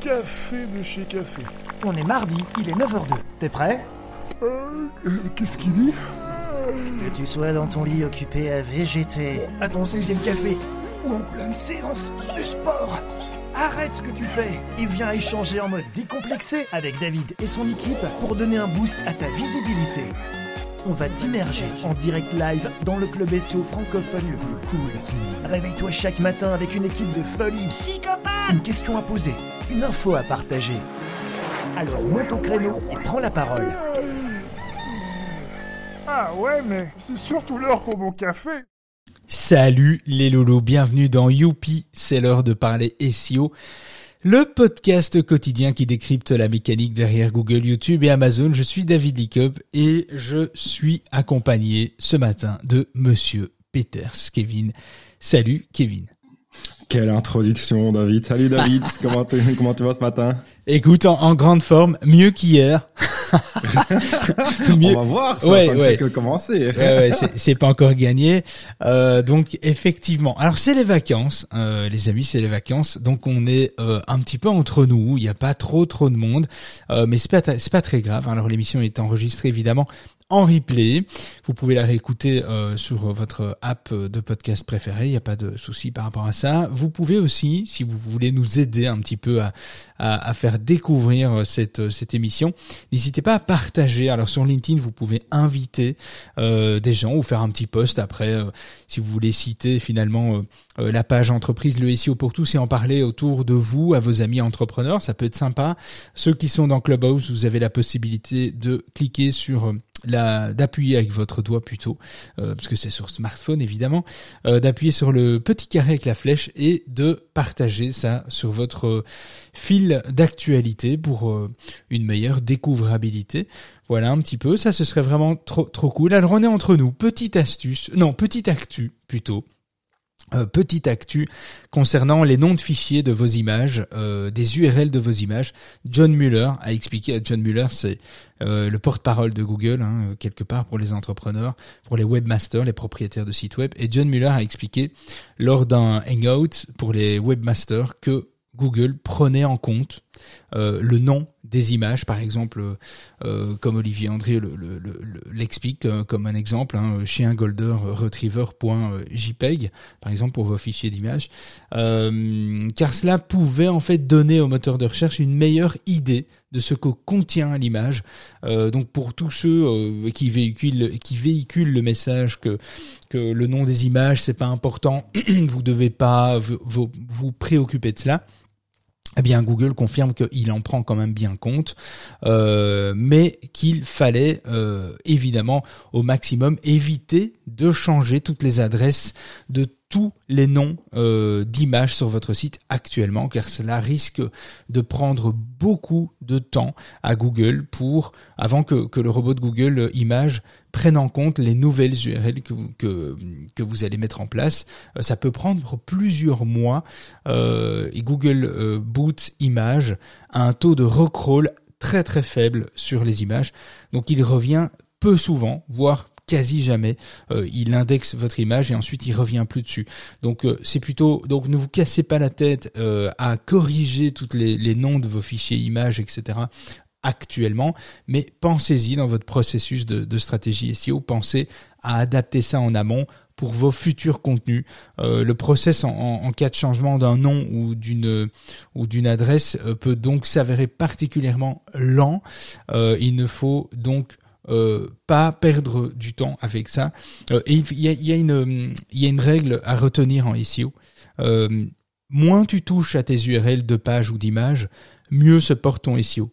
café de chez café. On est mardi, il est 9h02. T'es prêt Euh, euh, Qu'est-ce qu'il dit Que tu sois dans ton lit occupé à végéter, à ton 16e café, ou en pleine séance de sport, arrête ce que tu fais et viens échanger en mode décomplexé avec David et son équipe pour donner un boost à ta visibilité. On va t'immerger en direct live dans le club SEO francophone le plus cool. Réveille-toi chaque matin avec une équipe de folie. Une question à poser, une info à partager. Alors monte au créneau et prends la parole. Ah ouais, mais c'est surtout l'heure pour mon café. Salut les lolos, bienvenue dans Youpi, c'est l'heure de parler SEO. Le podcast quotidien qui décrypte la mécanique derrière Google, YouTube et Amazon. Je suis David Lickup et je suis accompagné ce matin de Monsieur Peters, Kevin. Salut Kevin. Quelle introduction, David. Salut, David. comment, tu, comment tu vas ce matin? Écoute, en, en grande forme, mieux qu'hier. Mieux... On va voir, ça ouais, ouais. que commencer. ouais, c'est pas encore gagné. Euh, donc effectivement, alors c'est les vacances, euh, les amis, c'est les vacances. Donc on est euh, un petit peu entre nous. Il n'y a pas trop trop de monde, euh, mais c'est pas c'est pas très grave. Alors l'émission est enregistrée évidemment en replay. Vous pouvez la réécouter euh, sur votre app de podcast préféré. Il n'y a pas de souci par rapport à ça. Vous pouvez aussi, si vous voulez nous aider un petit peu à, à, à faire découvrir cette, cette émission, n'hésitez pas à partager. Alors sur LinkedIn, vous pouvez inviter euh, des gens ou faire un petit post après, euh, si vous voulez citer finalement euh, la page entreprise, le SEO pour tous et en parler autour de vous, à vos amis entrepreneurs. Ça peut être sympa. Ceux qui sont dans Clubhouse, vous avez la possibilité de cliquer sur d'appuyer avec votre doigt plutôt euh, parce que c'est sur smartphone évidemment euh, d'appuyer sur le petit carré avec la flèche et de partager ça sur votre euh, fil d'actualité pour une meilleure découvrabilité. Voilà un petit peu. Ça ce serait vraiment trop trop cool. Alors on est entre nous. Petite astuce non petite actu plutôt euh, petite actu concernant les noms de fichiers de vos images, euh, des URL de vos images. John Mueller a expliqué, John Mueller c'est euh, le porte-parole de Google, hein, quelque part pour les entrepreneurs, pour les webmasters, les propriétaires de sites web. Et John Mueller a expliqué lors d'un hangout pour les webmasters que Google prenait en compte euh, le nom des images, par exemple, euh, comme Olivier André l'explique le, le, comme un exemple, hein, par exemple pour vos fichiers d'images, euh, car cela pouvait en fait donner au moteur de recherche une meilleure idée de ce que contient l'image. Euh, donc pour tous ceux euh, qui véhiculent qui véhiculent le message que que le nom des images c'est pas important, vous devez pas vous, vous préoccuper de cela eh bien Google confirme qu'il en prend quand même bien compte, euh, mais qu'il fallait euh, évidemment au maximum éviter de changer toutes les adresses de tous les noms euh, d'images sur votre site actuellement, car cela risque de prendre beaucoup de temps à Google pour avant que, le robot de Google Images prenne en compte les nouvelles URL que vous, allez mettre en place. Euh, ça peut prendre plusieurs mois euh, et Google euh, Boot Images a un taux de recrawl très très faible sur les images. Donc il revient peu souvent, voire quasi jamais euh, il indexe votre image et ensuite il revient plus dessus. Donc euh, c'est plutôt donc ne vous cassez pas la tête euh, à corriger toutes les, noms de vos fichiers images etc actuellement, mais pensez-y dans votre processus de, de stratégie SEO, pensez à adapter ça en amont pour vos futurs contenus. Le process en, cas de changement d'un nom ou d'une ou d'une adresse peut donc s'avérer particulièrement lent. Il ne faut donc euh, pas perdre du temps avec ça. Euh, et il y a, y a, une y a une règle à retenir en SEO. Euh, moins tu touches à tes URL de page ou d'image, mieux se porte ton SEO.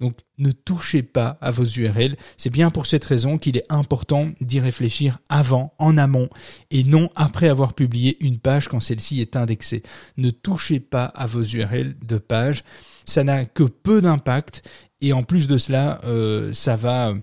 Donc ne touchez pas à vos URL. C'est bien pour cette raison qu'il est important d'y réfléchir avant, en amont, et non après avoir publié une page quand celle-ci est indexée. Ne touchez pas à vos URL de page. Ça n'a que peu d'impact et en plus de cela, euh, ça va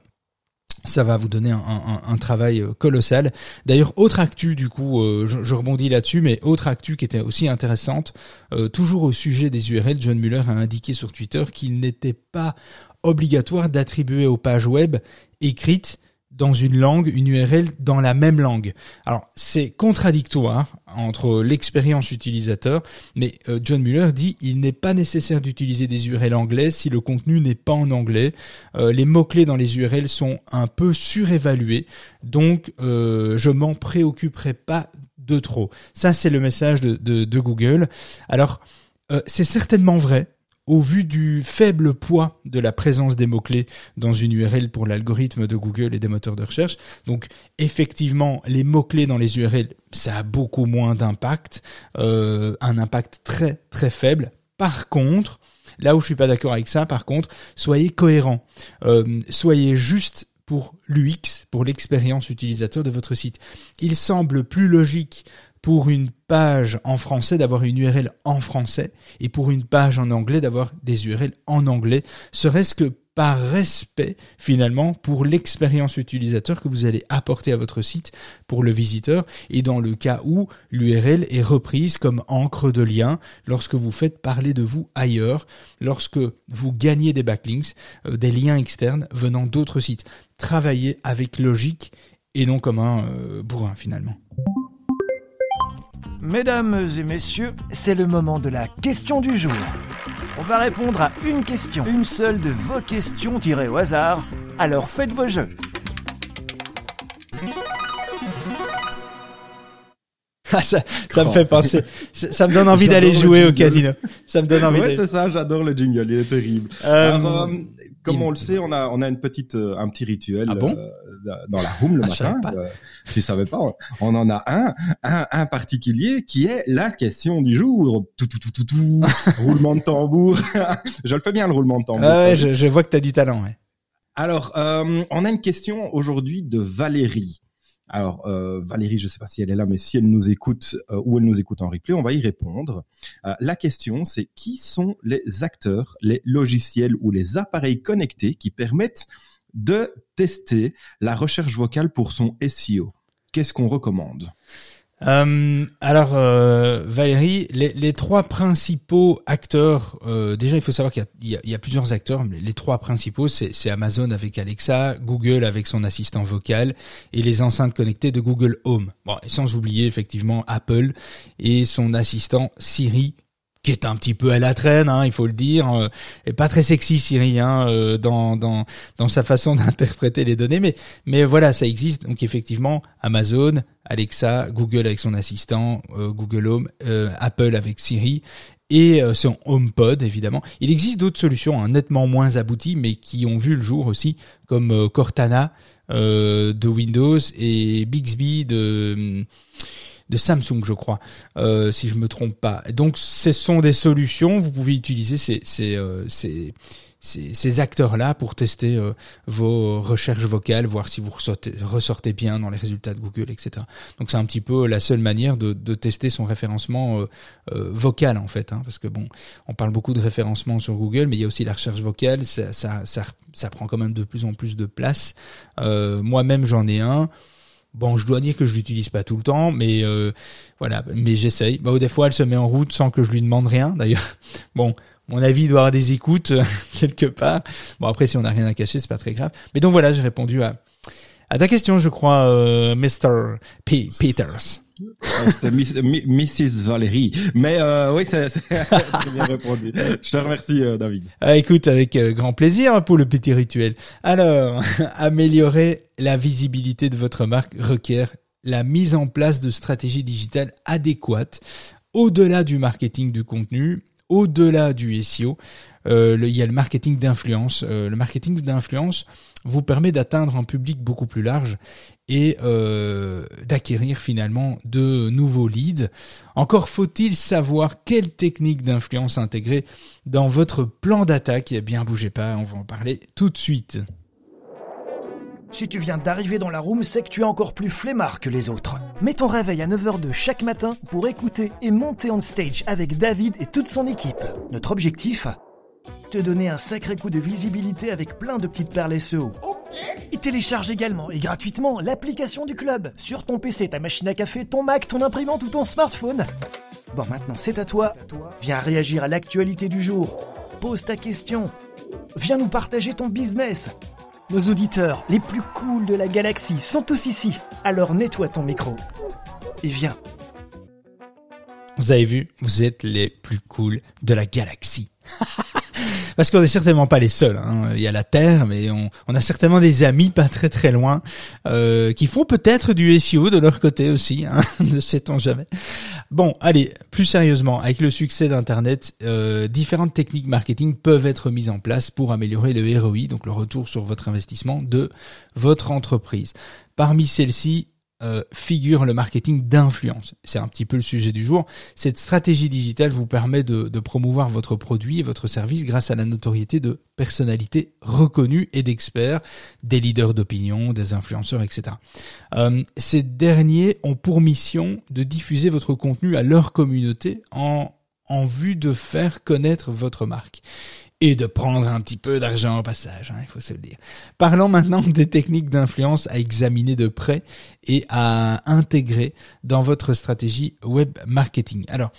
ça va vous donner un, travail colossal. D'ailleurs, autre actu, du coup, euh, je, rebondis là-dessus, mais autre actu qui était aussi intéressante, euh, toujours au sujet des URL, John Mueller a indiqué sur Twitter qu'il n'était pas obligatoire d'attribuer aux pages web écrites dans une langue, une URL dans la même langue. Alors c'est contradictoire entre l'expérience utilisateur, mais euh, John Muller dit il n'est pas nécessaire d'utiliser des URL anglaises si le contenu n'est pas en anglais. Euh, les mots-clés dans les URL sont un peu surévalués, donc euh, je m'en préoccuperai pas de trop. Ça c'est le message de Google. Alors c'est certainement vrai au vu du faible poids de la présence des mots-clés dans une URL pour l'algorithme de Google et des moteurs de recherche. Donc effectivement, les mots-clés dans les URL, ça a beaucoup moins d'impact, euh, un impact très très faible. Par contre, là où je suis pas d'accord avec ça, par contre, soyez cohérent, euh, soyez juste pour l'UX, pour l'expérience utilisateur de votre site. Il semble plus logique pour une page en français d'avoir une URL en français et pour une page en anglais d'avoir des URL en anglais, serait-ce que par respect finalement pour l'expérience utilisateur que vous allez apporter à votre site pour le visiteur et dans le cas où l'URL est reprise comme encre de lien lorsque vous faites parler de vous ailleurs, lorsque vous gagnez des backlinks, euh, des liens externes venant d'autres sites. Travaillez avec logique et non comme un euh, bourrin finalement. Mesdames et messieurs, c'est le moment de la question du jour. On va répondre à une question, une seule de vos questions tirées au hasard. Alors faites vos jeux. Ah, ça, ça me fait penser. Ça, me donne envie d'aller jouer au casino. Ça me donne envie. Ouais, c'est ça. J'adore le jingle. Il est terrible. Euh, Alors, euh, comme on le sait, on a on a une petite euh, un petit rituel ah bon euh, dans la room le ah, matin. Euh, tu savais pas On en a un un un particulier qui est la question du jour. Tout tout tout tout tout. roulement de tambour. je le fais bien le roulement de tambour. Ah ouais, je, je vois que tu as du talent. Ouais. Alors, euh, on a une question aujourd'hui de Valérie. Alors euh, Valérie, je ne sais pas si elle est là, mais si elle nous écoute euh, ou elle nous écoute en replay, on va y répondre. Euh, la question, c'est qui sont les acteurs, les logiciels ou les appareils connectés qui permettent de tester la recherche vocale pour son SEO Qu'est-ce qu'on recommande? Euh, alors euh, Valérie, les, les, trois principaux acteurs, euh, déjà il faut savoir qu'il y, a, plusieurs acteurs, mais les trois principaux c'est Amazon avec Alexa, Google avec son assistant vocal et les enceintes connectées de Google Home. Bon, sans oublier effectivement Apple et son assistant Siri qui est un petit peu à la traîne, hein, il faut le dire, euh, et pas très sexy Siri hein, euh, dans, dans dans sa façon d'interpréter les données, mais mais voilà, ça existe. Donc effectivement, Amazon, Alexa, Google avec son assistant, euh, Google Home, Apple avec Siri et son HomePod évidemment. Il existe d'autres solutions hein, nettement moins abouties, mais qui ont vu le jour aussi, comme Cortana de Windows et Bixby de de Samsung, je crois, euh, si je me trompe pas. Donc, ce sont des solutions. Vous pouvez utiliser ces ces euh, ces, ces, acteurs-là pour tester euh, vos recherches vocales, voir si vous ressortez, bien dans les résultats de Google, etc. Donc, c'est un petit peu la seule manière de, tester son référencement vocal, en fait, hein, parce que bon, on parle beaucoup de référencement sur Google, mais il y a aussi la recherche vocale. Ça, ça, ça prend quand même de plus en plus de place. Moi-même, j'en ai un. Bon, je dois dire que je l'utilise pas tout le temps, mais euh, voilà, mais j'essaye. Bah, des fois, elle se met en route sans que je lui demande rien. D'ailleurs, bon, mon avis doit avoir des écoutes quelque part. Bon, après, si on n'a rien à cacher, c'est pas très grave. Mais donc voilà, j'ai répondu à à ta question, je crois, euh, Mr. P. Peters. C'était Mrs. Valérie. Mais euh, oui, c'est bien répondu. Je te remercie, euh, David. Ah, écoute, avec euh, grand plaisir pour le petit rituel. Alors, améliorer la visibilité de votre marque requiert la mise en place de stratégies digitales adéquates au-delà du marketing du contenu, au-delà du SEO. Il y a le marketing d'influence. le marketing d'influence vous permet d'atteindre un public beaucoup plus large et euh, d'acquérir finalement de nouveaux leads. Encore faut-il savoir quelle technique d'influence intégrer dans votre plan d'attaque. Eh bien, bougez pas, on va en parler tout de suite. Si tu viens d'arriver dans la room, c'est que tu es encore plus flemmard que les autres. Mets ton réveil à 9h de chaque matin pour écouter et monter on stage avec David et toute son équipe. Notre objectif? Te donner un sacré coup de visibilité avec plein de petites perles SEO. Il télécharge également et gratuitement l'application du club sur ton PC, ta machine à café, ton Mac, ton imprimante ou ton smartphone. Bon, maintenant c'est à toi. Viens réagir à l'actualité du jour. Pose ta question. Viens nous partager ton business. Nos auditeurs, les plus cools de la galaxie, sont tous ici. Alors nettoie ton micro. Et viens. Vous avez vu, vous êtes les plus cools de la galaxie. Parce qu'on n'est certainement pas les seuls. Hein. Il y a la Terre, mais on, a certainement des amis pas très très loin euh, qui font peut-être du SEO de leur côté aussi. Hein. ne sait-on jamais. Bon, allez, plus sérieusement, avec le succès d'Internet, euh, différentes techniques marketing peuvent être mises en place pour améliorer le ROI, donc le retour sur votre investissement de votre entreprise. Parmi celles-ci, euh, figure le marketing d'influence. C'est un petit peu le sujet du jour. Cette stratégie digitale vous permet de, promouvoir votre produit et votre service grâce à la notoriété de personnalités reconnues et d'experts, des leaders d'opinion, des influenceurs, etc. Euh, ces derniers ont pour mission de diffuser votre contenu à leur communauté en, en vue de faire connaître votre marque et de prendre un petit peu d'argent au passage, hein, il faut se le dire. Parlons maintenant des techniques d'influence à examiner de près et à intégrer dans votre stratégie web marketing. Alors,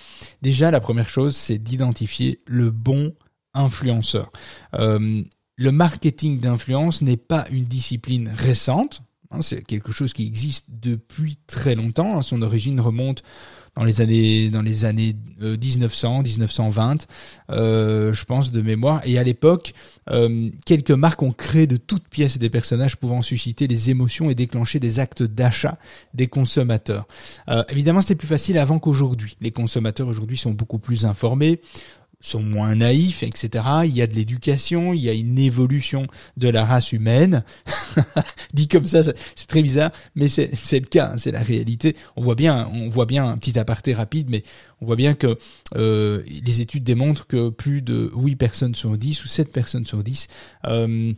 déjà, la première chose, c'est d'identifier le bon influenceur. Euh, le marketing d'influence n'est pas une discipline récente, c'est quelque chose qui existe depuis très longtemps. Hein. Son origine remonte dans les années dans les années 1900, euh, 1920, euh, je pense de mémoire. Et à l'époque, euh, quelques marques ont créé de toutes pièces des personnages pouvant susciter les émotions et déclencher des actes d'achat des consommateurs. Euh, évidemment, c'était plus facile avant qu'aujourd'hui. Les consommateurs aujourd'hui sont beaucoup plus informés sont moins naïfs, etc. Il y a de l'éducation, il y a une évolution de la race humaine. Dit comme ça, c'est très bizarre, mais c'est le cas, hein, c'est la réalité. On voit bien, on voit bien un petit aparté rapide, mais on voit bien que euh, les études démontrent que plus de 8 personnes sur 10 ou 7 personnes sur 10 euh,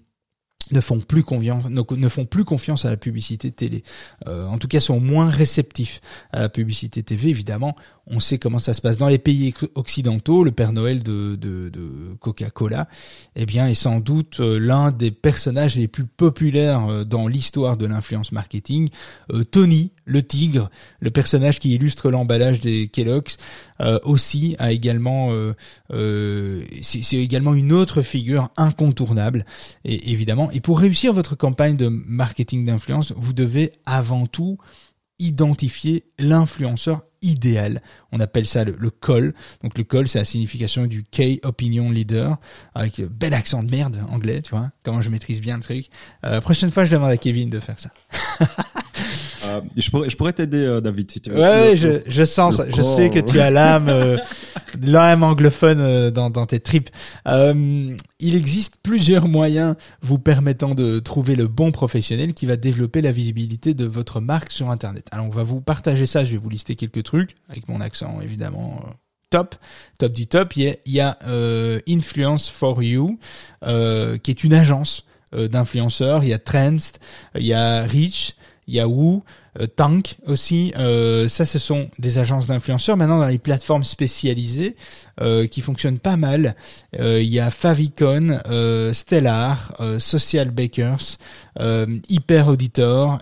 ne font plus confiance ne, font plus confiance à la publicité télé. Euh, en tout cas sont moins réceptifs à la publicité TV évidemment. On sait comment ça se passe. Dans les pays occidentaux le Père Noël de, de, Coca-Cola eh bien est sans doute euh, l'un des personnages les plus populaires euh, dans l'histoire de l'influence marketing. Tony le tigre le personnage qui illustre l'emballage des Kellogg's aussi a également c'est également une autre figure incontournable et évidemment et pour réussir votre campagne de marketing d'influence, vous devez avant tout identifier l'influenceur idéal. On appelle ça le, call. Donc le call, c'est la signification du Key Opinion Leader, avec le bel accent de merde anglais, tu vois, comment je maîtrise bien le truc. Euh, prochaine fois, je demande à Kevin de faire ça. Euh, je pourrais, je pourrais t'aider, euh, David, si tu veux. Ouais, je, je sens ça. Je sais que tu as l'âme, euh, l'âme anglophone euh, dans, dans tes tripes. il existe plusieurs moyens vous permettant de trouver le bon professionnel qui va développer la visibilité de votre marque sur Internet. Alors, on va vous partager ça. Je vais vous lister quelques trucs avec mon accent, évidemment. Top, top du top. Il y a, il y a Influence for You, qui est une agence d'influenceurs. Il y a Trends, il y a Reach, Yahoo, euh, Tank aussi. Euh, ça, ce sont des agences d'influenceurs. Maintenant, dans les plateformes spécialisées euh, qui fonctionnent pas mal, il y a Favicon, Stellar, Social Bakers, Hyper Auditor,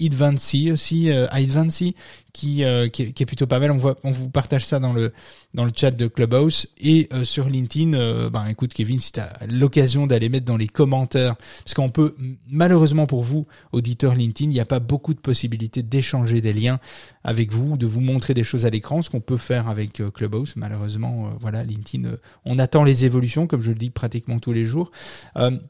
Advancy aussi, Advancy qui, qui, est plutôt pas mal. On, voit, on vous partage ça dans le dans le chat de Clubhouse et sur LinkedIn. ben écoute Kevin, si tu as l'occasion d'aller mettre dans les commentaires, parce qu'on peut malheureusement pour vous auditeurs LinkedIn, il n'y a pas beaucoup de possibilités d'échanger des liens avec vous, de vous montrer des choses à l'écran, ce qu'on peut faire avec euh, Clubhouse. Malheureusement, euh, voilà, LinkedIn, euh, on attend les évolutions, comme je le dis pratiquement tous les jours.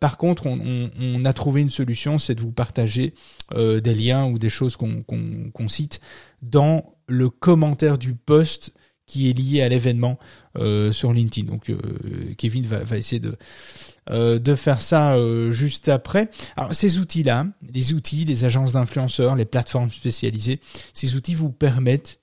par contre, on, a trouvé une solution, c'est de vous partager des liens ou des choses qu'on cite dans le commentaire du post qui est lié à l'événement sur LinkedIn. Donc Kevin va, va essayer de euh, de faire ça euh, juste après. Alors ces outils-là, les outils, les agences d'influenceurs, les plateformes spécialisées, ces outils vous permettent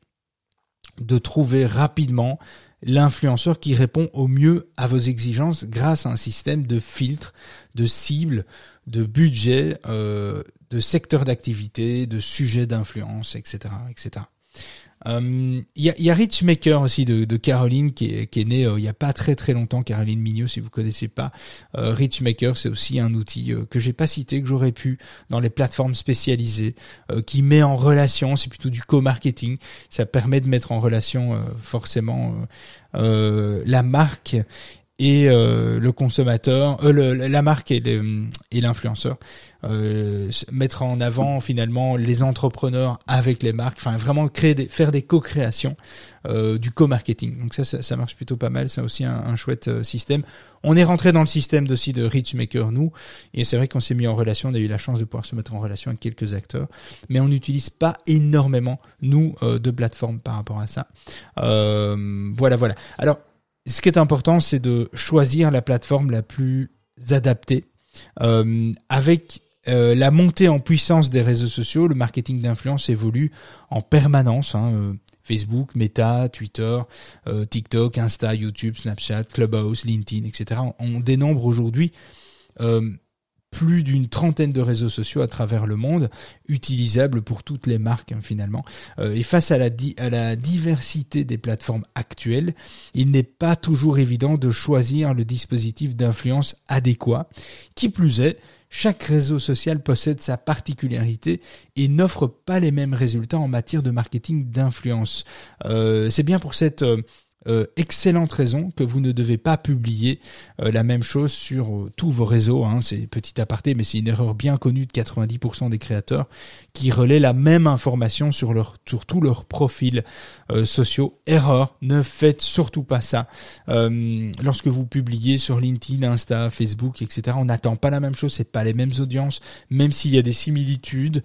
de trouver rapidement l'influenceur qui répond au mieux à vos exigences grâce à un système de filtres, de cibles, de budget, euh, de secteurs d'activité, de sujets d'influence, etc., etc. Il euh, y, a, y a Richmaker aussi de, Caroline qui est, qui est née euh, il y a pas très très longtemps. Caroline Mignot, si vous connaissez pas, euh, Richmaker, c'est aussi un outil euh, que j'ai pas cité que j'aurais pu dans les plateformes spécialisées, qui met en relation, c'est plutôt du co-marketing. Ça permet de mettre en relation forcément la marque et euh, le consommateur, euh, le, la marque et l'influenceur. Euh, mettre en avant finalement les entrepreneurs avec les marques, enfin vraiment créer des, faire des co-créations, euh, du co-marketing. Donc ça, ça, ça, marche plutôt pas mal, c'est aussi un, un chouette euh, système. On est rentré dans le système aussi de Richmaker nous, et c'est vrai qu'on s'est mis en relation, on a eu la chance de pouvoir se mettre en relation avec quelques acteurs, mais on n'utilise pas énormément nous de plateformes par rapport à ça. voilà, voilà. Alors ce qui est important, c'est de choisir la plateforme la plus adaptée. Euh, avec euh, la montée en puissance des réseaux sociaux, le marketing d'influence évolue en permanence. Hein, euh, Facebook, Meta, Twitter, TikTok, Insta, YouTube, Snapchat, Clubhouse, LinkedIn, etc. On, dénombre aujourd'hui plus d'une trentaine de réseaux sociaux à travers le monde, utilisables pour toutes les marques hein, finalement. et face à la, à la diversité des plateformes actuelles, il n'est pas toujours évident de choisir le dispositif d'influence adéquat. Qui plus est, chaque réseau social possède sa particularité et n'offre pas les mêmes résultats en matière de marketing d'influence. Euh, c'est bien pour cette euh, euh, excellente raison que vous ne devez pas publier euh, la même chose sur euh, tous vos réseaux. Hein. C'est petit aparté, mais c'est une erreur bien connue de 90% des créateurs qui relaient la même information sur sur tous leurs profils sociaux. Erreur, ne faites surtout pas ça. lorsque vous publiez sur LinkedIn, Insta, Facebook, etc., on n'attend pas la même chose. C'est pas les mêmes audiences, même s'il y a des similitudes,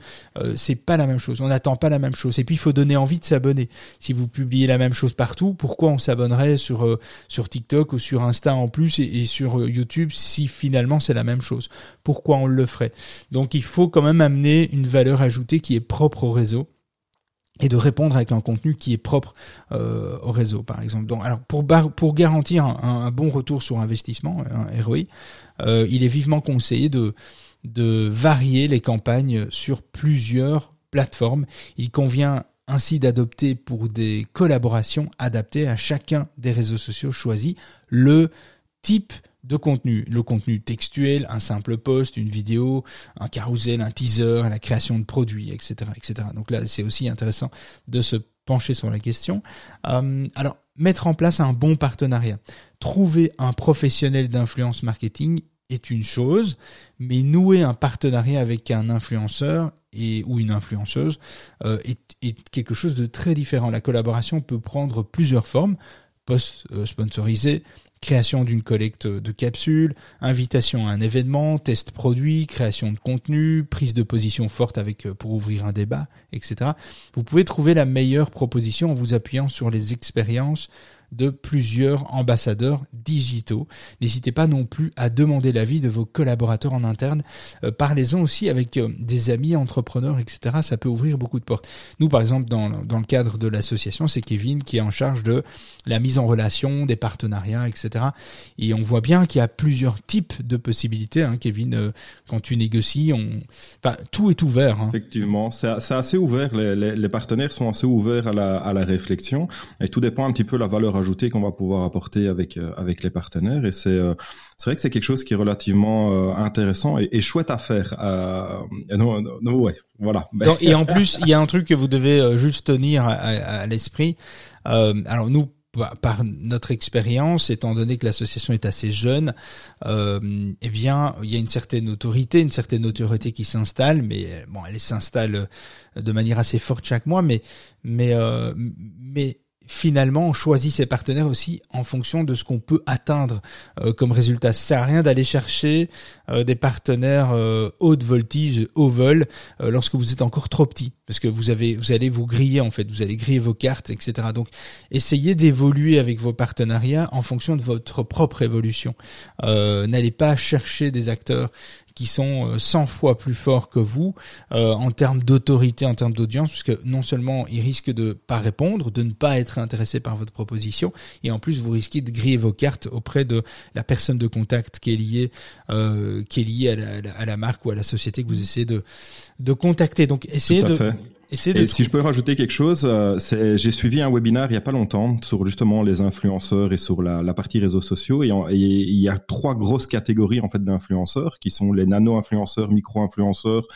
c'est pas la même chose. On n'attend pas la même chose. Et puis il faut donner envie de s'abonner. Si vous publiez la même chose partout, pourquoi on s'abonnerait sur euh, sur TikTok ou sur Insta en plus et, sur euh, YouTube si finalement c'est la même chose Pourquoi on le ferait? Donc il faut quand même amener une valeur ajoutée qui est propre au réseau et de répondre avec un contenu qui est propre euh, au réseau, par exemple. Donc, alors pour pour garantir un, bon retour sur investissement, un ROI, il est vivement conseillé de de varier les campagnes sur plusieurs plateformes. Il convient ainsi d'adopter pour des collaborations adaptées à chacun des réseaux sociaux choisis le type de contenu, le contenu textuel, un simple post, une vidéo, un carousel, un teaser, la création de produits, etc., etc. Donc là, c'est aussi intéressant de se pencher sur la question. Euh, alors, mettre en place un bon partenariat, trouver un professionnel d'influence marketing est une chose, mais nouer un partenariat avec un influenceur et ou une influenceuse euh, est, quelque chose de très différent. La collaboration peut prendre plusieurs formes post sponsorisé, création d'une collecte de capsules, invitation à un événement, test produit, création de contenu, prise de position forte avec euh, pour ouvrir un débat, etc. Vous pouvez trouver la meilleure proposition en vous appuyant sur les expériences de plusieurs ambassadeurs digitaux. N'hésitez pas non plus à demander l'avis de vos collaborateurs en interne. Euh, parlez-en aussi avec euh, des amis entrepreneurs, etc. Ça peut ouvrir beaucoup de portes. Nous, par exemple, dans, dans le cadre de l'association, c'est Kevin qui est en charge de la mise en relation, des partenariats, etc. Et on voit bien qu'il y a plusieurs types de possibilités. Hein, Kevin, euh, quand tu négocies, enfin, tout est ouvert. Hein. Effectivement, c'est assez ouvert. Les, partenaires sont assez ouverts à la, à la réflexion. Et tout dépend un petit peu de la valeur ajouté qu'on va pouvoir apporter avec euh, avec les partenaires. Et c'est euh, c'est vrai que c'est quelque chose qui est relativement euh, intéressant et, et, chouette à faire. non, ouais, voilà. et en plus, il y a un truc que vous devez juste tenir à, l'esprit. alors nous par notre expérience, étant donné que l'association est assez jeune, euh, eh bien, il y a une certaine autorité, une certaine autorité qui s'installe, mais bon, elle s'installe de manière assez forte chaque mois, mais mais finalement on choisit ses partenaires aussi en fonction de ce qu'on peut atteindre euh, comme résultat. Ça sert à rien d'aller chercher euh, des partenaires euh, haute voltige, haut vol, lorsque vous êtes encore trop petit, parce que vous avez, vous allez vous griller en fait, vous allez griller vos cartes, etc. Donc essayez d'évoluer avec vos partenariats en fonction de votre propre évolution. N'allez pas chercher des acteurs qui sont 100 euh, fois plus forts que vous euh, en termes d'autorité, en termes d'audience, puisque non seulement ils risquent de pas répondre, de ne pas être intéressés par votre proposition, et en plus vous risquez de griller vos cartes auprès de la personne de contact qui est liée, euh, qui est liée à la, à la, marque ou à la société que vous essayez de de contacter. Donc essayez de et, si je peux rajouter quelque chose, euh, j'ai suivi un webinaire il y a pas longtemps sur justement les influenceurs et sur la, la partie réseaux sociaux. Et, il y a trois grosses catégories en fait d'influenceurs qui sont les nano-influenceurs, micro-influenceurs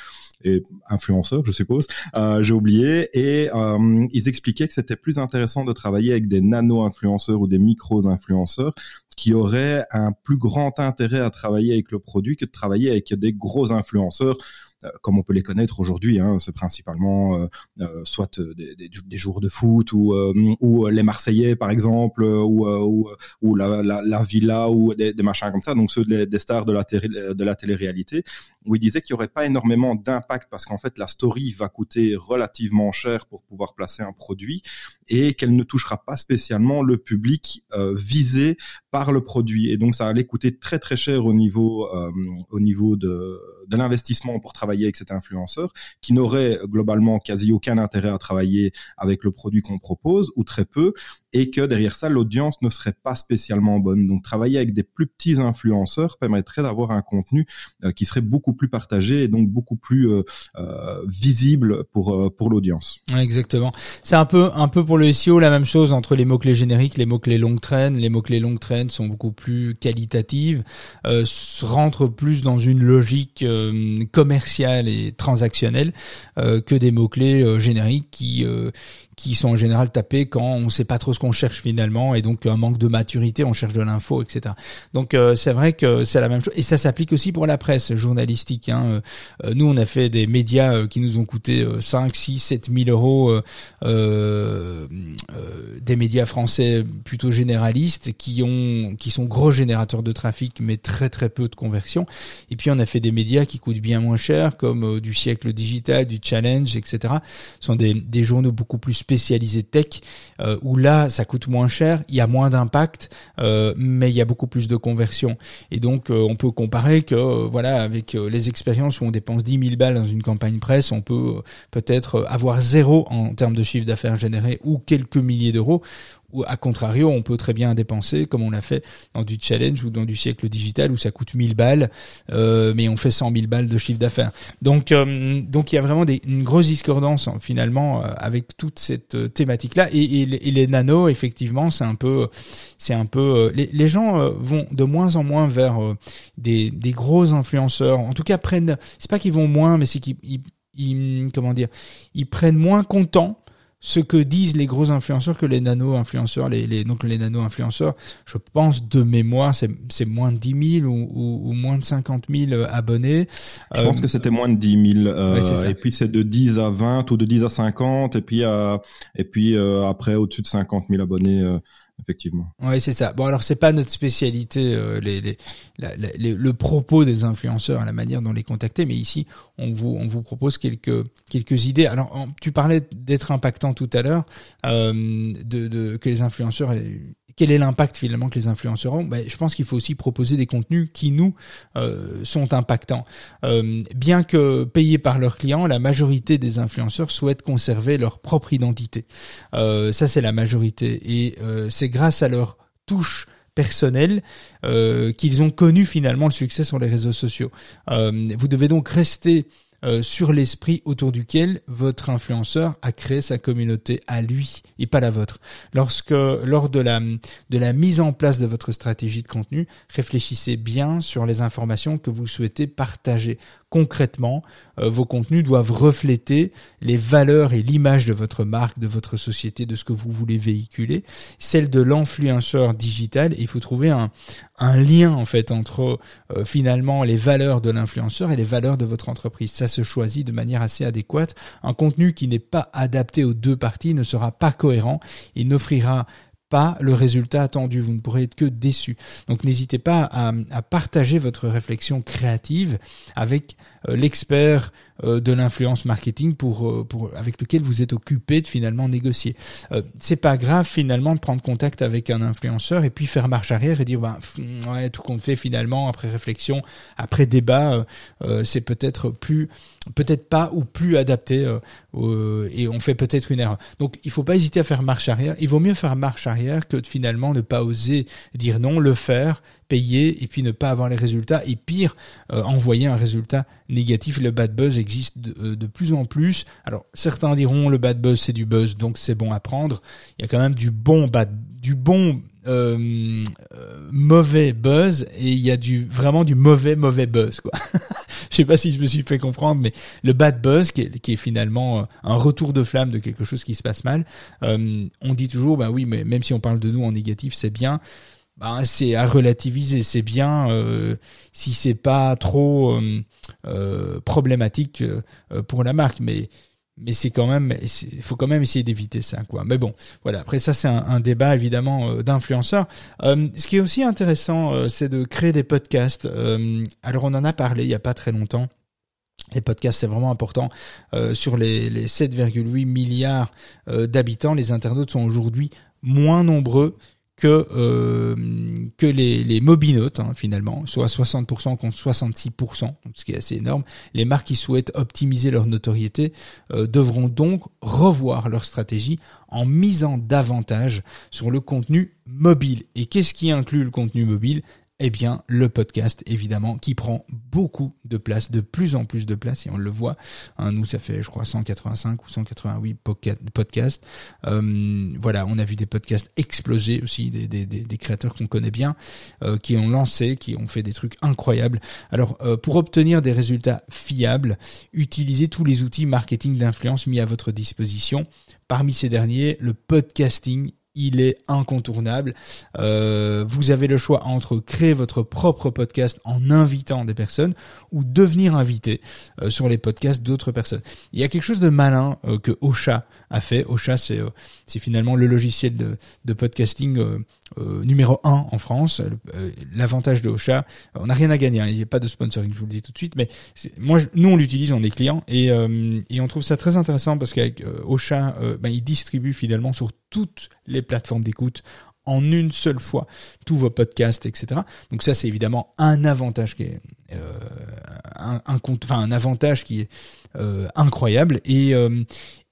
et influenceurs, je suppose, euh, j'ai oublié, et euh, ils expliquaient que c'était plus intéressant de travailler avec des nano-influenceurs ou des micro-influenceurs qui auraient un plus grand intérêt à travailler avec le produit que de travailler avec des gros influenceurs comme on peut les connaître aujourd'hui, hein, c'est principalement euh, euh, soit des, des, jours de foot ou, les Marseillais par exemple, ou, la, la, la, Villa ou des, machins comme ça, donc ceux des, stars de la, de la télé-réalité, où il disait qu'il n'y aurait pas énormément d'impact parce qu'en fait la story va coûter relativement cher pour pouvoir placer un produit et qu'elle ne touchera pas spécialement le public visé par le produit et donc ça allait coûter très très cher au niveau au niveau de, de l'investissement pour travailler avec cet influenceur, qui n'aurait globalement quasi aucun intérêt à travailler avec le produit qu'on propose, ou très peu, et que derrière ça, l'audience ne serait pas spécialement bonne. Donc travailler avec des plus petits influenceurs permettrait d'avoir un contenu euh, qui serait beaucoup plus partagé et donc beaucoup plus euh, euh visible pour euh, pour l'audience. Exactement. C'est un peu un peu pour le SEO la même chose entre les mots clés génériques, les mots clés longue traîne. Les mots clés longue traîne sont beaucoup plus qualitatives, euh, rentrent plus dans une logique commerciale et transactionnel euh, que des mots clés euh, génériques qui euh, qui sont en général tapés quand on ne sait pas trop ce qu'on cherche finalement et donc un manque de maturité, on cherche de l'info, etc. Donc euh, c'est vrai que c'est la même chose et ça s'applique aussi pour la presse journalistique. Hein. Euh, nous on a fait des médias euh, qui nous ont coûté 5, 6, 7 000 euros, euh, des médias français plutôt généralistes qui ont qui sont gros générateurs de trafic mais très très peu de conversion. Et puis on a fait des médias qui coûtent bien moins cher comme du siècle digital, du challenge, etc. Ce sont des, des journaux beaucoup plus spécialisé tech euh, où là ça coûte moins cher, il y a moins d'impact, euh, mais il y a beaucoup plus de conversion. Et donc euh, on peut comparer que euh, voilà avec les expériences où on dépense 10 000 balles dans une campagne presse, on peut peut-être avoir zéro en termes de chiffre d'affaires généré ou quelques milliers d'euros ou à contrario, on peut très bien dépenser, comme on l'a fait dans du challenge ou dans du siècle digital où ça coûte 1000 balles, euh, mais on fait 100 000 balles de chiffre d'affaires. Donc, euh, donc il y a vraiment une grosse discordance hein, finalement euh, avec toute cette thématique-là. Et, et, les nanos, effectivement, c'est un peu, c'est un peu, les, les, gens vont de moins en moins vers des, des gros influenceurs. En tout cas, prennent, c'est pas qu'ils vont moins, mais c'est qu'ils, ils, comment dire, ils prennent moins content ce que disent les gros influenceurs que les nano-influenceurs, les, les, donc les nano-influenceurs, je pense de mémoire, c'est moins de 10 000 ou, ou, ou, moins de 50 000 euh, abonnés. Je pense que c'était moins de 10 000. Euh, et puis c'est de 10 à 20 ou de 10 à 50 et puis, euh, et puis euh, après au-dessus de 50 000 abonnés. Effectivement. Oui, c'est ça. Bon, alors c'est pas notre spécialité, euh, les, les, le propos des influenceurs, la manière dont les contacter, mais ici on vous on vous propose quelques quelques idées. Alors tu parlais d'être impactant tout à l'heure, euh, de, de que les influenceurs quel est l'impact finalement que les influenceurs ont? Ben, Je pense qu'il faut aussi proposer des contenus qui nous euh, sont impactants. Euh, bien que payés par leurs clients, la majorité des influenceurs souhaitent conserver leur propre identité. Euh, ça c'est la majorité et c'est grâce à leur touche personnelle qu'ils ont connu finalement le succès sur les réseaux sociaux. Vous devez donc rester euh, sur l'esprit autour duquel votre influenceur a créé sa communauté à lui et pas la vôtre. Lorsque lors de la de la mise en place de votre stratégie de contenu, réfléchissez bien sur les informations que vous souhaitez partager concrètement, euh, vos contenus doivent refléter les valeurs et l'image de votre marque, de votre société, de ce que vous voulez véhiculer, celle de l'influenceur digital. il faut trouver un, lien en fait entre euh, finalement les valeurs de l'influenceur et les valeurs de votre entreprise. Ça se choisit de manière assez adéquate. Un contenu qui n'est pas adapté aux deux parties ne sera pas cohérent et n'offrira pas le résultat attendu. Vous ne pourrez être que déçu. Donc n'hésitez pas à, partager votre réflexion créative avec l'expert euh, de l'influence marketing pour, euh, pour avec lequel vous êtes occupé de finalement négocier. Euh, c'est pas grave finalement de prendre contact avec un influenceur et puis faire marche arrière et dire ben ouais tout compte fait finalement après réflexion, après débat, c'est peut-être plus peut-être pas ou plus adapté et on fait peut-être une erreur. Donc il faut pas hésiter à faire marche arrière. Il vaut mieux faire marche arrière que de finalement ne pas oser dire non, le faire payer et puis ne pas avoir les résultats et pire euh, envoyer un résultat négatif. Le bad buzz existe de, euh, de, plus en plus. Alors certains diront le bad buzz c'est du buzz donc c'est bon à prendre. Il y a quand même du bon bad, du bon euh, mauvais buzz et il y a du vraiment du mauvais mauvais buzz quoi. je sais pas si je me suis fait comprendre mais le bad buzz qui est, qui est finalement un retour de flamme de quelque chose qui se passe mal. on dit toujours bah oui mais même si on parle de nous en négatif c'est bien ben, c'est à relativiser. C'est bien euh, si c'est pas trop euh, euh, problématique euh, pour la marque, mais mais c'est quand même, il faut quand même essayer d'éviter ça. Mais bon, voilà. Après ça, c'est un, débat évidemment d'influenceurs. Ce qui est aussi intéressant, c'est de créer des podcasts. alors on en a parlé il y a pas très longtemps. Les podcasts, c'est vraiment important. sur les 7,8 milliards d'habitants, les internautes sont aujourd'hui moins nombreux que euh, que les, les mobinotes hein, finalement, soit 60% contre 66%, ce qui est assez énorme. Les marques qui souhaitent optimiser leur notoriété euh, devront donc revoir leur stratégie en misant davantage sur le contenu mobile. Et qu'est-ce qui inclut le contenu mobile? Eh bien, le podcast, évidemment, qui prend beaucoup de place, de plus en plus de place, et on le voit. Hein, nous, ça fait, je crois, 185 ou 188 podcasts. Euh, voilà, on a vu des podcasts exploser aussi, des, créateurs qu'on connaît bien, euh, qui ont lancé, qui ont fait des trucs incroyables. Alors, euh, pour obtenir des résultats fiables, utilisez tous les outils marketing d'influence mis à votre disposition. Parmi ces derniers, le podcasting il est incontournable. Euh, vous avez le choix entre créer votre propre podcast en invitant des personnes ou devenir invité euh, sur les podcasts d'autres personnes. Il y a quelque chose de malin euh, que Ocha a fait. Ocha, c'est c'est finalement le logiciel de, de podcasting numéro un en France. L'avantage de Ocha, on n'a rien à gagner. Hein. il n'y a pas de sponsoring, je vous le dis tout de suite. Mais moi, nous, on l'utilise, on est clients et et on trouve ça très intéressant parce qu'avec Ocha, ben, il distribue finalement sur toutes les plateformes d'écoute en une seule fois tous vos podcasts, etc. Donc ça, c'est évidemment un avantage qui est euh, un, un, un avantage qui est euh, incroyable. Et euh,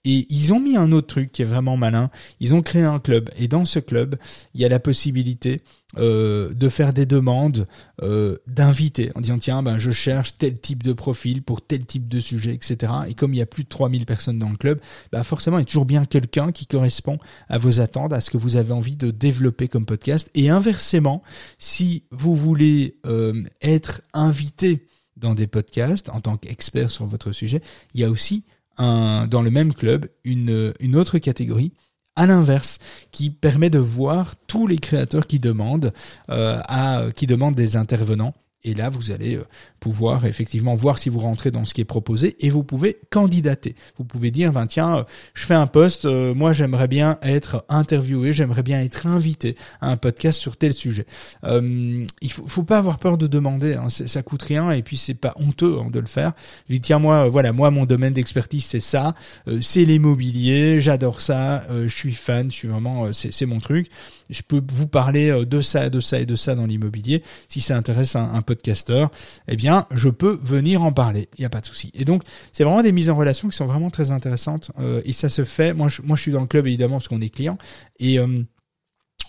et ils ont mis un autre truc qui est vraiment malin. Ils ont créé un club. Et dans ce club, il y a la possibilité euh, de faire des demandes euh, d'invités en disant tiens ben je cherche tel type de profil pour tel type de sujet etc et comme il y a plus de 3000 personnes dans le club ben forcément il y a toujours bien quelqu'un qui correspond à vos attentes à ce que vous avez envie de développer comme podcast. Et inversement si vous voulez euh, être invité dans des podcasts en tant qu'expert sur votre sujet il y a aussi un, dans le même club une, autre catégorie à l'inverse, qui permet de voir tous les créateurs qui demandent euh, qui demandent des intervenants et là, vous allez euh, pouvoir effectivement voir si vous rentrez dans ce qui est proposé et vous pouvez candidater. Vous pouvez dire, ben tiens, euh, je fais un poste, euh, moi j'aimerais bien être interviewé, j'aimerais bien être invité à un podcast sur tel sujet. Euh, il faut, faut pas avoir peur de demander, hein, ça coûte rien et puis c'est pas honteux hein, de le faire. Je dis tiens moi, voilà, moi mon domaine d'expertise c'est ça, c'est l'immobilier, j'adore ça, je suis fan, je suis vraiment, c'est mon truc. Je peux vous parler de ça, de ça et de ça dans l'immobilier. Si ça intéresse un, un podcaster, eh bien, je peux venir en parler. Il n'y a pas de souci. Et donc, c'est vraiment des mises en relation qui sont vraiment très intéressantes. Euh, et ça se fait. Moi je, moi, je suis dans le club évidemment parce qu'on est client. Et euh,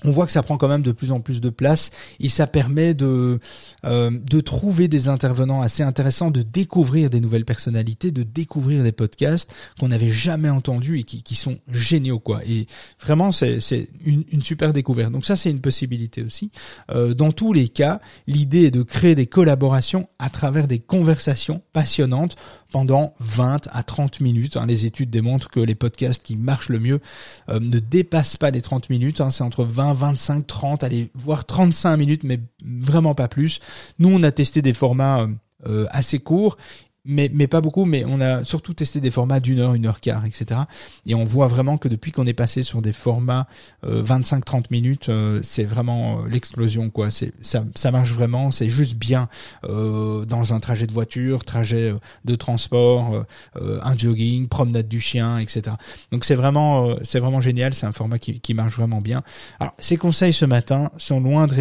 on voit que ça prend quand même de plus en plus de place et ça permet de euh, de trouver des intervenants assez intéressants, de découvrir des nouvelles personnalités, de découvrir des podcasts qu'on n'avait jamais entendus et qui, qui sont géniaux quoi. Et vraiment c'est c'est une, une super découverte. Donc ça c'est une possibilité aussi. Euh, dans tous les cas, l'idée est de créer des collaborations à travers des conversations passionnantes pendant 20 à 30 minutes. Hein. Les études démontrent que les podcasts qui marchent le mieux euh, ne dépassent pas les 30 minutes. Hein. C'est entre 20, 25, 30, allez, voire 35 minutes, mais vraiment pas plus. Nous, on a testé des formats euh, euh, assez courts mais, mais pas beaucoup, mais on a surtout testé des formats d'une heure, une heure quart, etc. Et on voit vraiment que depuis qu'on est passé sur des formats euh, 25-30 minutes, euh, c'est vraiment euh, l'explosion, quoi. C'est ça, ça marche vraiment. C'est juste bien euh, dans un trajet de voiture, trajet de transport, un jogging, promenade du chien, etc. Donc c'est vraiment, c'est vraiment génial. C'est un format qui, qui marche vraiment bien. Alors ces conseils ce matin sont loin de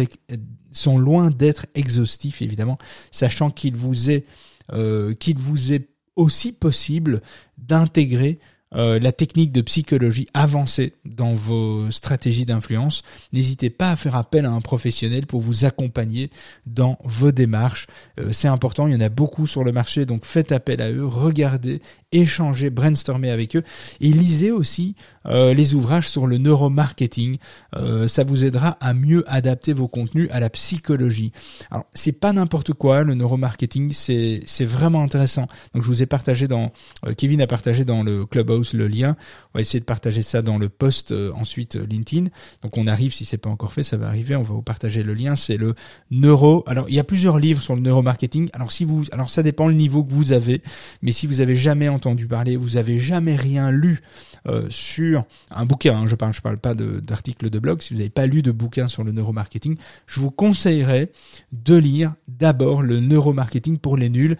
sont loin d'être exhaustifs, évidemment, sachant qu'il vous est euh, qu'il vous est aussi possible d'intégrer euh, la technique de psychologie avancée dans vos stratégies d'influence. N'hésitez pas à faire appel à un professionnel pour vous accompagner dans vos démarches. Euh, c'est important, il y en a beaucoup sur le marché, donc faites appel à eux, regardez échanger, brainstormer avec eux et lisez aussi euh, les ouvrages sur le neuromarketing. Euh, ça vous aidera à mieux adapter vos contenus à la psychologie. Alors c'est pas n'importe quoi le neuromarketing, c'est c'est vraiment intéressant. Donc je vous ai partagé dans euh, Kevin a partagé dans le Clubhouse le lien. On va essayer de partager ça dans le post ensuite LinkedIn. Donc on arrive si c'est pas encore fait, ça va arriver. On va vous partager le lien. C'est le neuro. Alors il y a plusieurs livres sur le neuromarketing. Alors si vous alors ça dépend le niveau que vous avez, mais si vous avez jamais entendu parler, vous avez jamais rien lu euh, sur un bouquin, hein, je parle, je parle pas d'articles de, blog, si vous n'avez pas lu de bouquin sur le neuromarketing, je vous conseillerais de lire d'abord le neuromarketing pour les nuls.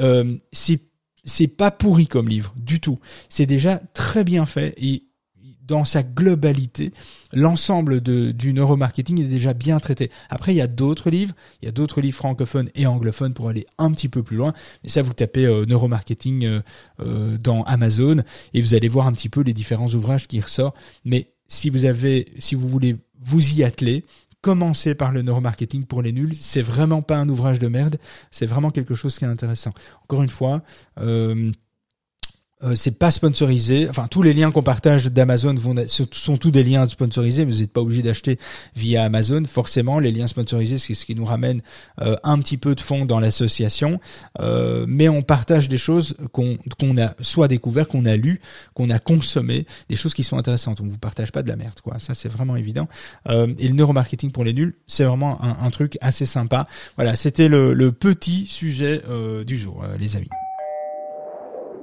Euh, c'est pas pourri comme livre du tout. C'est déjà très bien fait et dans sa globalité, l'ensemble du neuromarketing est déjà bien traité. Après, il y a d'autres livres, il y a d'autres livres francophones et anglophones pour aller un petit peu plus loin. Mais ça, vous tapez euh, neuromarketing euh, euh, dans Amazon et vous allez voir un petit peu les différents ouvrages qui ressortent. Mais si vous avez, si vous voulez vous y atteler, commencez par le neuromarketing pour les nuls. C'est vraiment pas un ouvrage de merde. C'est vraiment quelque chose qui est intéressant. Encore une fois. Euh, c'est pas sponsorisé. Enfin, tous les liens qu'on partage d'Amazon sont tous des liens sponsorisés, mais vous n'êtes pas obligé d'acheter via Amazon. Forcément, les liens sponsorisés, c'est ce qui nous ramène euh, un petit peu de fonds dans l'association. Euh, mais on partage des choses qu'on qu'on a soit découvert, qu'on a lu, qu'on a consommé, des choses qui sont intéressantes. On vous partage pas de la merde, quoi. Ça, c'est vraiment évident. et le neuromarketing pour les nuls, c'est vraiment un, truc assez sympa. Voilà, c'était le, le, petit sujet du jour, les amis.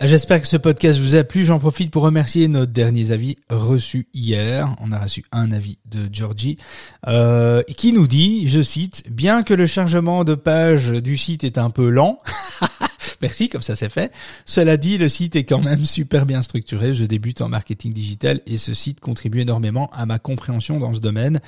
J'espère que ce podcast vous a plu. J'en profite pour remercier nos derniers avis reçus hier. On a reçu un avis de Georgie euh, qui nous dit, je cite, bien que le chargement de page du site est un peu lent. Merci, comme ça c'est fait. Cela dit, le site est quand même super bien structuré. Je débute en marketing digital et ce site contribue énormément à ma compréhension dans ce domaine.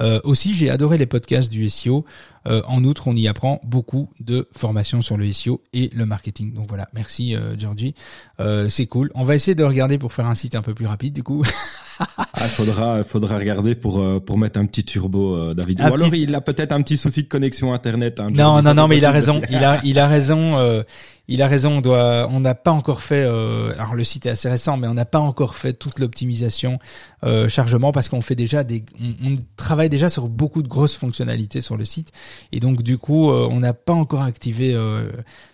Euh, aussi, j'ai adoré les podcasts du SEO. Euh, en outre, on y apprend beaucoup de formations sur le SEO et le marketing. Donc voilà, merci euh, Georgie. Euh, c'est cool. On va essayer de regarder pour faire un site un peu plus rapide du coup. ah, faudra, faudra regarder pour euh, pour mettre un petit turbo, David. Ou alors il a peut-être un petit souci de connexion internet. Hein, non, non, non, mais il a raison. Il a, il a raison il a raison, on doit, on n'a pas encore fait. Euh, alors le site est assez récent, mais on n'a pas encore fait toute l'optimisation euh, chargement parce qu'on fait déjà des, on, travaille déjà sur beaucoup de grosses fonctionnalités sur le site. Et donc du coup euh, on n'a pas encore activé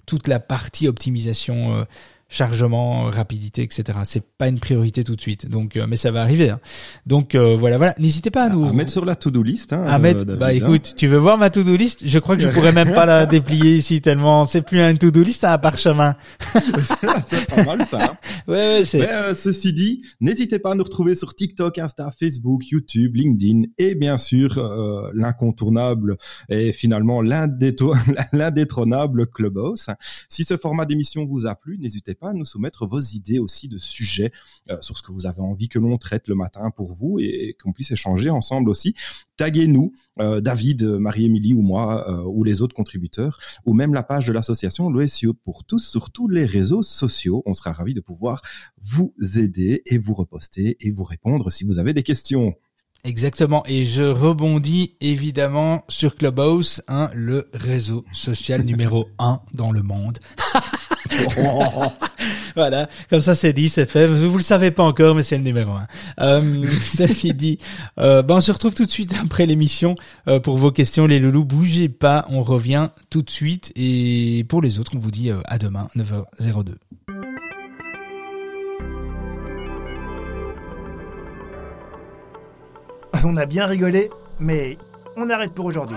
toute la partie optimisation chargement, rapidité, etc. C'est pas une priorité tout de suite. Donc, euh, mais ça va arriver. Hein. Donc euh, voilà, voilà. N'hésitez pas à nous à mettre sur la to-do list. Hein, à mettre. bah hein. écoute, tu veux voir ma to-do list? Je crois que je pourrais même pas la déplier ici tellement c'est plus un to-do list, c'est un parchemin. c'est pas mal ça. Hein. ouais, ouais, c'est. Mais euh, ceci dit, n'hésitez pas à nous retrouver sur TikTok, Insta, Facebook, YouTube, LinkedIn et bien sûr l'incontournable et finalement l'indétrônable Clubhouse. Si ce format d'émission vous a plu, n'hésitez pas à nous soumettre vos idées aussi de sujets euh, sur ce que vous avez envie que l'on traite le matin pour vous et, qu'on puisse échanger ensemble aussi. Taguez-nous, euh, David, Marie-Émilie ou moi euh, ou les autres contributeurs ou même la page de l'association l'OSIO pour tous sur tous les réseaux sociaux. On sera ravis de pouvoir vous aider et vous reposter et vous répondre si vous avez des questions. Exactement. Et je rebondis évidemment sur Clubhouse, hein, le réseau social numéro un dans le monde. voilà, comme ça c'est dit, c'est fait. Vous, le savez pas encore, mais c'est le numéro un. Euh, ceci dit, euh, ben on se retrouve tout de suite après l'émission euh, pour vos questions, les loulous. Bougez pas, on revient tout de suite. Et pour les autres, on vous dit euh, à demain, 9h02. On a bien rigolé, mais on arrête pour aujourd'hui.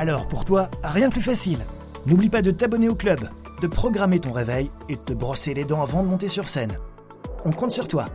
Alors pour toi, rien de plus facile. N'oublie pas de t'abonner au club, de programmer ton réveil et de te brosser les dents avant de monter sur scène. On compte sur toi.